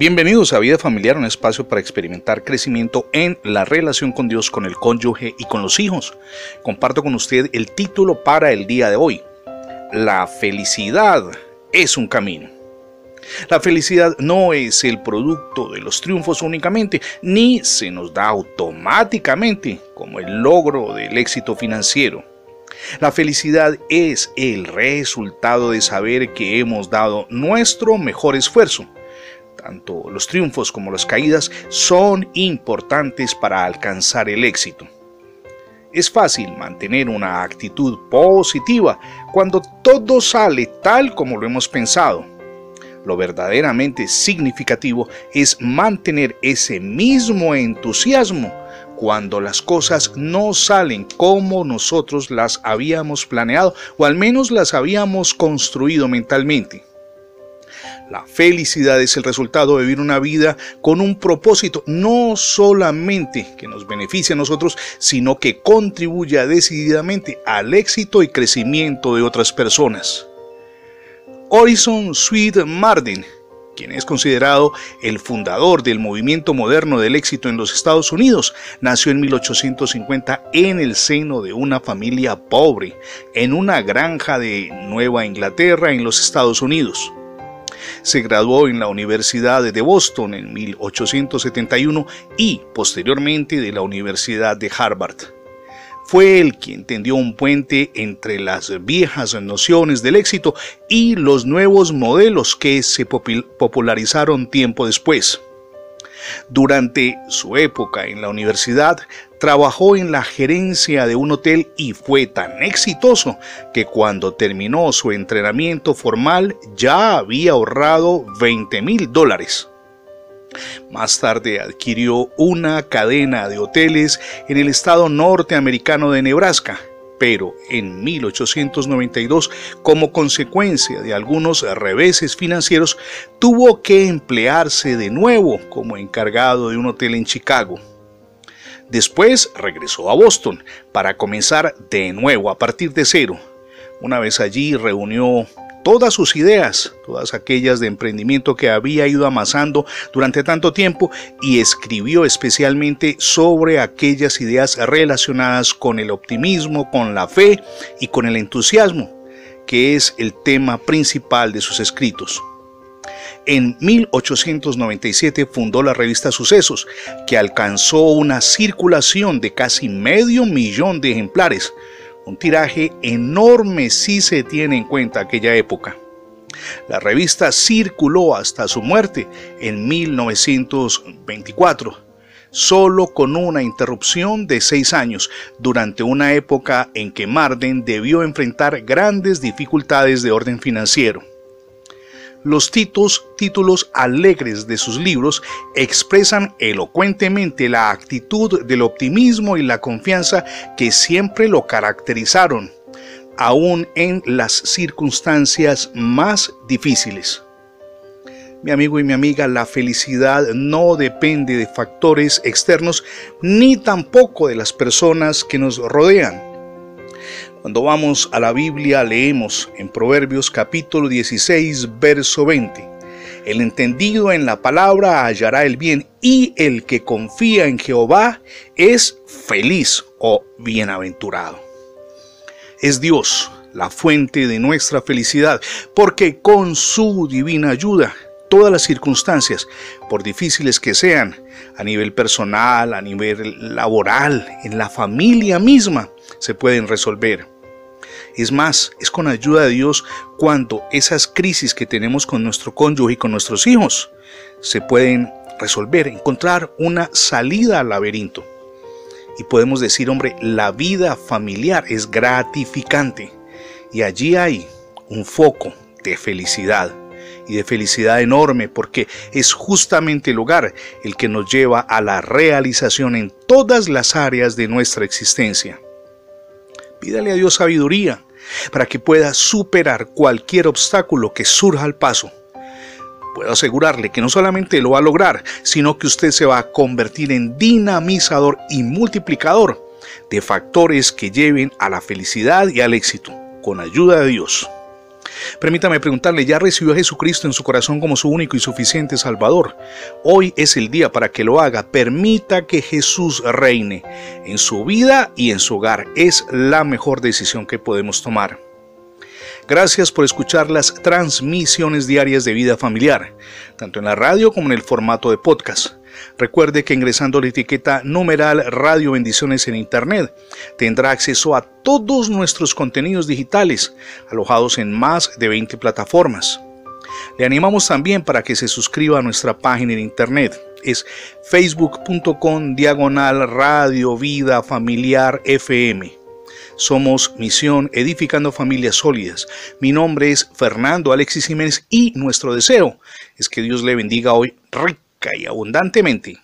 Bienvenidos a Vida Familiar, un espacio para experimentar crecimiento en la relación con Dios, con el cónyuge y con los hijos. Comparto con usted el título para el día de hoy. La felicidad es un camino. La felicidad no es el producto de los triunfos únicamente, ni se nos da automáticamente como el logro del éxito financiero. La felicidad es el resultado de saber que hemos dado nuestro mejor esfuerzo tanto los triunfos como las caídas son importantes para alcanzar el éxito. Es fácil mantener una actitud positiva cuando todo sale tal como lo hemos pensado. Lo verdaderamente significativo es mantener ese mismo entusiasmo cuando las cosas no salen como nosotros las habíamos planeado o al menos las habíamos construido mentalmente. La felicidad es el resultado de vivir una vida con un propósito, no solamente que nos beneficie a nosotros, sino que contribuya decididamente al éxito y crecimiento de otras personas. Horizon Sweet Martin, quien es considerado el fundador del movimiento moderno del éxito en los Estados Unidos, nació en 1850 en el seno de una familia pobre, en una granja de Nueva Inglaterra en los Estados Unidos. Se graduó en la Universidad de Boston en 1871 y posteriormente de la Universidad de Harvard. Fue él quien tendió un puente entre las viejas nociones del éxito y los nuevos modelos que se popularizaron tiempo después. Durante su época en la universidad, trabajó en la gerencia de un hotel y fue tan exitoso que cuando terminó su entrenamiento formal ya había ahorrado 20 mil dólares. Más tarde adquirió una cadena de hoteles en el estado norteamericano de Nebraska, pero en 1892, como consecuencia de algunos reveses financieros, tuvo que emplearse de nuevo como encargado de un hotel en Chicago. Después regresó a Boston para comenzar de nuevo a partir de cero. Una vez allí reunió todas sus ideas, todas aquellas de emprendimiento que había ido amasando durante tanto tiempo y escribió especialmente sobre aquellas ideas relacionadas con el optimismo, con la fe y con el entusiasmo, que es el tema principal de sus escritos. En 1897 fundó la revista Sucesos, que alcanzó una circulación de casi medio millón de ejemplares, un tiraje enorme si se tiene en cuenta aquella época. La revista circuló hasta su muerte en 1924, solo con una interrupción de seis años, durante una época en que Marden debió enfrentar grandes dificultades de orden financiero. Los títulos, alegres de sus libros expresan elocuentemente la actitud del optimismo y la confianza que siempre lo caracterizaron, aún en las circunstancias más difíciles. Mi amigo y mi amiga, la felicidad no depende de factores externos ni tampoco de las personas que nos rodean cuando vamos a la Biblia leemos en Proverbios capítulo 16, verso 20. El entendido en la palabra hallará el bien y el que confía en Jehová es feliz o bienaventurado. Es Dios la fuente de nuestra felicidad, porque con su divina ayuda, todas las circunstancias, por difíciles que sean, a nivel personal, a nivel laboral, en la familia misma, se pueden resolver. Es más, es con ayuda de Dios cuando esas crisis que tenemos con nuestro cónyuge y con nuestros hijos se pueden resolver, encontrar una salida al laberinto. Y podemos decir, hombre, la vida familiar es gratificante y allí hay un foco de felicidad y de felicidad enorme porque es justamente el hogar el que nos lleva a la realización en todas las áreas de nuestra existencia. Pídale a Dios sabiduría para que pueda superar cualquier obstáculo que surja al paso. Puedo asegurarle que no solamente lo va a lograr, sino que usted se va a convertir en dinamizador y multiplicador de factores que lleven a la felicidad y al éxito, con ayuda de Dios. Permítame preguntarle, ¿ya recibió a Jesucristo en su corazón como su único y suficiente Salvador? Hoy es el día para que lo haga. Permita que Jesús reine en su vida y en su hogar. Es la mejor decisión que podemos tomar. Gracias por escuchar las transmisiones diarias de vida familiar, tanto en la radio como en el formato de podcast. Recuerde que ingresando la etiqueta numeral Radio Bendiciones en Internet tendrá acceso a todos nuestros contenidos digitales alojados en más de 20 plataformas. Le animamos también para que se suscriba a nuestra página en internet. Es facebook.com diagonal radio vida familiar FM. Somos Misión Edificando Familias Sólidas. Mi nombre es Fernando Alexis Jiménez y nuestro deseo es que Dios le bendiga hoy y abundantemente.